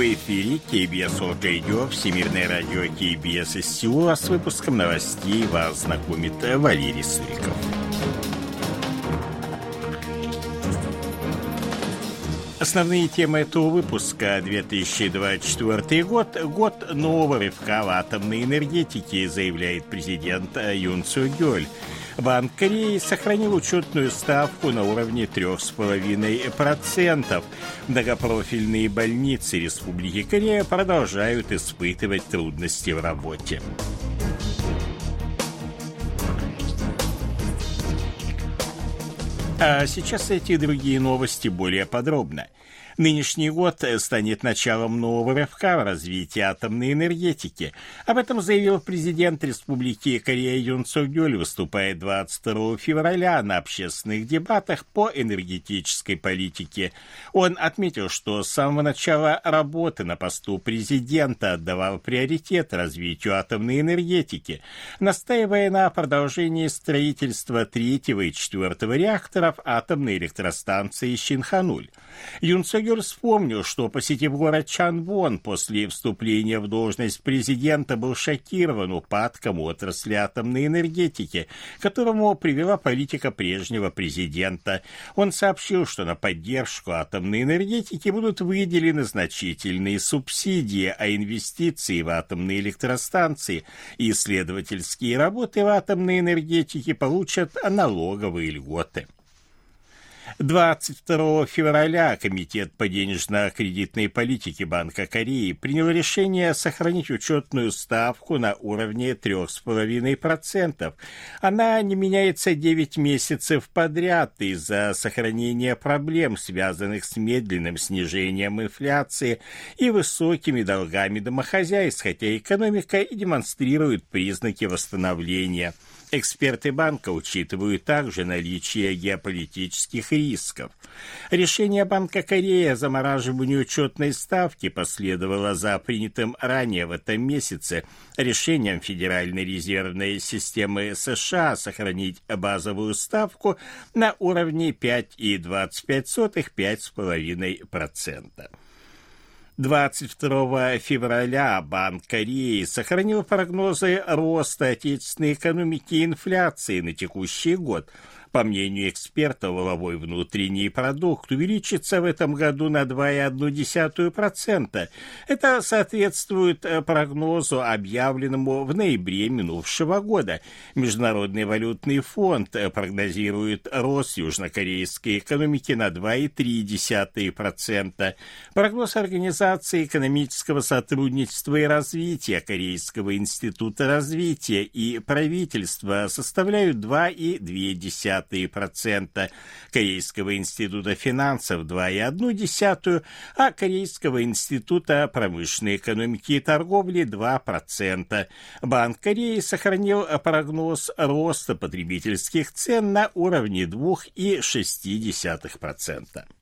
В эфире КБС Орг Радио, Всемирное радио КБС из Сеула. С выпуском новостей вас знакомит Валерий Суриков. Основные темы этого выпуска 2024 год – год нового рывка в атомной энергетике, заявляет президент Юн Су Гёль. Банк Кореи сохранил учетную ставку на уровне 3,5%. Многопрофильные больницы Республики Корея продолжают испытывать трудности в работе. А сейчас эти и другие новости более подробно. Нынешний год станет началом нового рывка в развитии атомной энергетики. Об этом заявил президент Республики Корея Юн Цогюль, выступая 22 февраля на общественных дебатах по энергетической политике. Он отметил, что с самого начала работы на посту президента отдавал приоритет развитию атомной энергетики, настаивая на продолжении строительства третьего и четвертого реакторов атомной электростанции Шинхануль. Юн Цогюль Гюль вспомнил, что, посетив город Чанвон после вступления в должность президента, был шокирован упадком отрасли атомной энергетики, которому привела политика прежнего президента. Он сообщил, что на поддержку атомной энергетики будут выделены значительные субсидии, а инвестиции в атомные электростанции и исследовательские работы в атомной энергетике получат налоговые льготы. 22 февраля Комитет по денежно-кредитной политике Банка Кореи принял решение сохранить учетную ставку на уровне 3,5%. Она не меняется 9 месяцев подряд из-за сохранения проблем, связанных с медленным снижением инфляции и высокими долгами домохозяйств, хотя экономика и демонстрирует признаки восстановления. Эксперты банка учитывают также наличие геополитических рисков. Решение Банка Кореи о замораживании учетной ставки последовало за принятым ранее в этом месяце решением Федеральной резервной системы США сохранить базовую ставку на уровне 5,25-5,5%. 22 февраля Банк Кореи сохранил прогнозы роста отечественной экономики и инфляции на текущий год – по мнению эксперта, воловой внутренний продукт увеличится в этом году на 2,1%. Это соответствует э, прогнозу, объявленному в ноябре минувшего года. Международный валютный фонд э, прогнозирует рост южнокорейской экономики на 2,3%. Прогноз Организации экономического сотрудничества и развития Корейского института развития и правительства составляют 2,2%. 0,2%, Корейского института финансов 2,1%, а Корейского института промышленной экономики и торговли 2%. Банк Кореи сохранил прогноз роста потребительских цен на уровне 2,6%.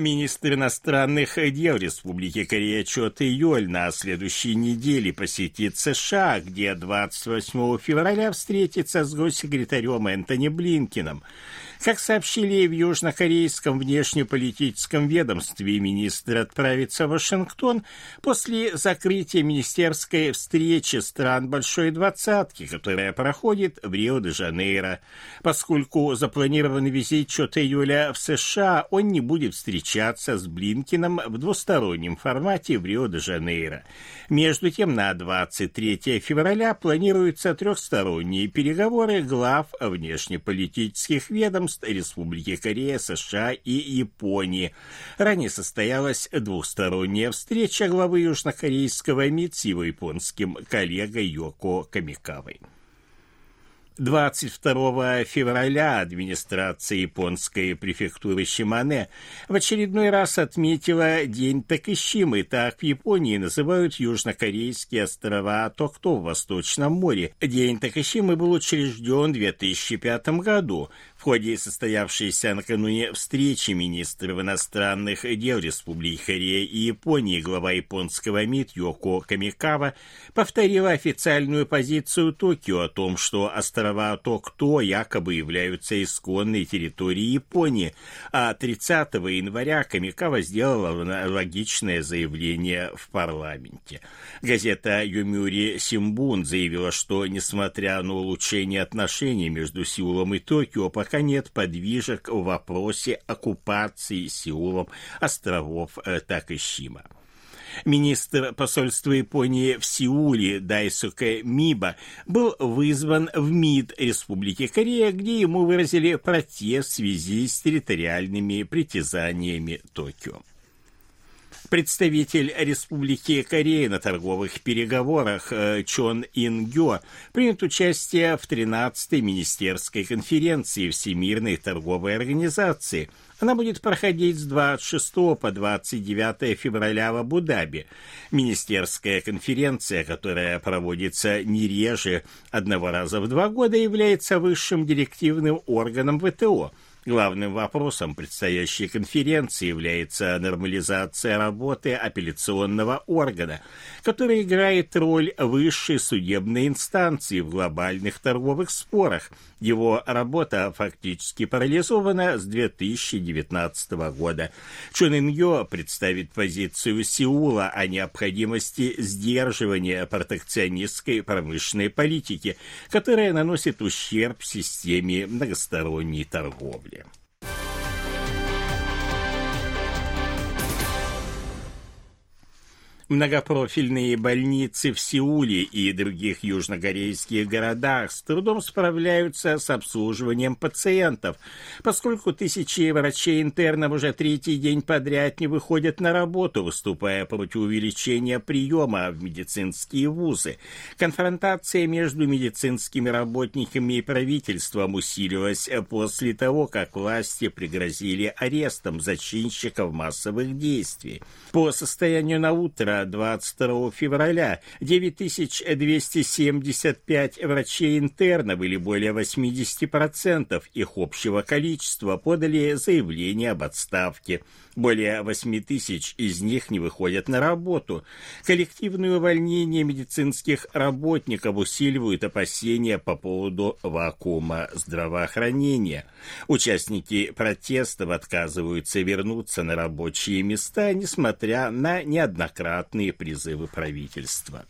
Министр иностранных дел Республики Корея Чо Йоль на следующей неделе посетит США, где 28 февраля встретится с госсекретарем Энтони Блинкином. Как сообщили в южнокорейском внешнеполитическом ведомстве, министр отправится в Вашингтон после закрытия министерской встречи стран Большой Двадцатки, которая проходит в Рио-де-Жанейро. Поскольку запланированный визит Чота Юля в США, он не будет встречаться с Блинкином в двустороннем формате в Рио-де-Жанейро. Между тем, на 23 февраля планируются трехсторонние переговоры глав внешнеполитических ведомств ведомств Республики Корея, США и Японии. Ранее состоялась двусторонняя встреча главы южнокорейского МИД с его японским коллегой Йоко Камикавой. 22 февраля администрация японской префектуры Шимане в очередной раз отметила День Такишимы. Так в Японии называют южнокорейские острова Токто в Восточном море. День Такишимы был учрежден в 2005 году в ходе состоявшейся накануне встречи министров иностранных дел Республики Корея и Японии глава японского МИД Йоко Камикава повторила официальную позицию Токио о том, что острова острова Токто якобы являются исконной территорией Японии, а 30 января Камикава сделала логичное заявление в парламенте. Газета «Юмюри Симбун» заявила, что, несмотря на улучшение отношений между Сеулом и Токио, пока нет подвижек в вопросе оккупации Сеулом островов э, Такишима. Министр посольства Японии в Сеуле Дайсуке Миба был вызван в МИД Республики Корея, где ему выразили протест в связи с территориальными притязаниями Токио. Представитель Республики Корея на торговых переговорах э, Чон Ин Гё примет участие в 13-й министерской конференции Всемирной торговой организации – она будет проходить с 26 по 29 февраля в Абу-Даби. Министерская конференция, которая проводится не реже одного раза в два года, является высшим директивным органом ВТО – Главным вопросом предстоящей конференции является нормализация работы апелляционного органа, который играет роль высшей судебной инстанции в глобальных торговых спорах. Его работа фактически парализована с 2019 года. Чон Ин представит позицию Сеула о необходимости сдерживания протекционистской промышленной политики, которая наносит ущерб системе многосторонней торговли. Yeah. Многопрофильные больницы в Сеуле и других южнокорейских городах с трудом справляются с обслуживанием пациентов, поскольку тысячи врачей-интернов уже третий день подряд не выходят на работу, выступая против увеличения приема в медицинские вузы. Конфронтация между медицинскими работниками и правительством усилилась после того, как власти пригрозили арестом зачинщиков массовых действий. По состоянию на утро 22 февраля 9275 врачей-интернов или более 80% их общего количества подали заявление об отставке. Более 8 тысяч из них не выходят на работу. Коллективные увольнения медицинских работников усиливают опасения по поводу вакуума здравоохранения. Участники протестов отказываются вернуться на рабочие места, несмотря на неоднократные призывы правительства.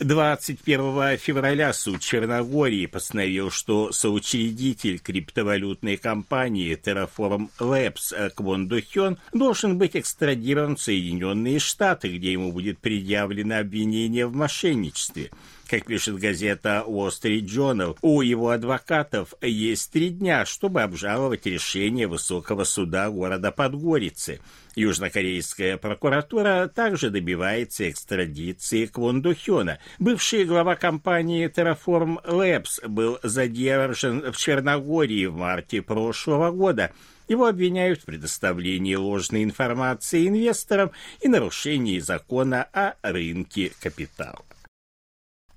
21 февраля суд Черногории постановил, что соучредитель криптовалютной компании Terraform Labs Квон Дохён должен быть экстрадирован в Соединенные Штаты, где ему будет предъявлено обвинение в мошенничестве. Как пишет газета Wall Street Journal, у его адвокатов есть три дня, чтобы обжаловать решение Высокого суда города Подгорицы. Южнокорейская прокуратура также добивается экстрадиции Квон Духёна. Бывший глава компании Terraform Labs был задержан в Черногории в марте прошлого года. Его обвиняют в предоставлении ложной информации инвесторам и нарушении закона о рынке капитала.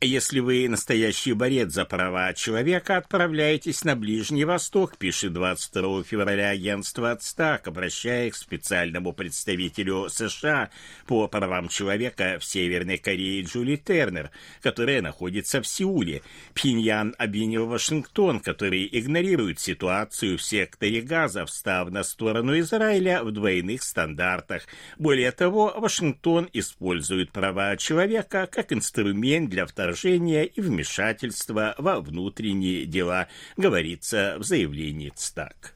Если вы настоящий борец за права человека, отправляйтесь на Ближний Восток, пишет 22 февраля агентство «Отстак», обращаясь к специальному представителю США по правам человека в Северной Корее Джули Тернер, которая находится в Сеуле. Пхеньян обвинил Вашингтон, который игнорирует ситуацию в секторе Газа, встав на сторону Израиля в двойных стандартах. Более того, Вашингтон использует права человека как инструмент для вторжения вторжения и вмешательства во внутренние дела, говорится в заявлении ЦТАК.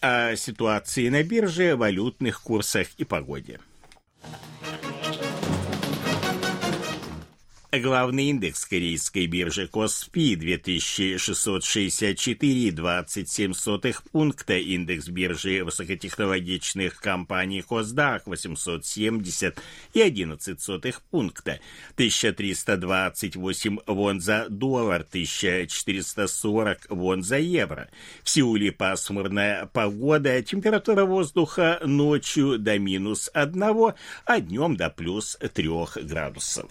О ситуации на бирже, валютных курсах и погоде. Главный индекс корейской биржи Коспи 2664,27 пункта, индекс биржи высокотехнологичных компаний Косдак 870 и 11 пункта, 1328 вон за доллар, 1440 вон за евро. В Сеуле пасмурная погода, температура воздуха ночью до минус 1, а днем до плюс 3 градусов.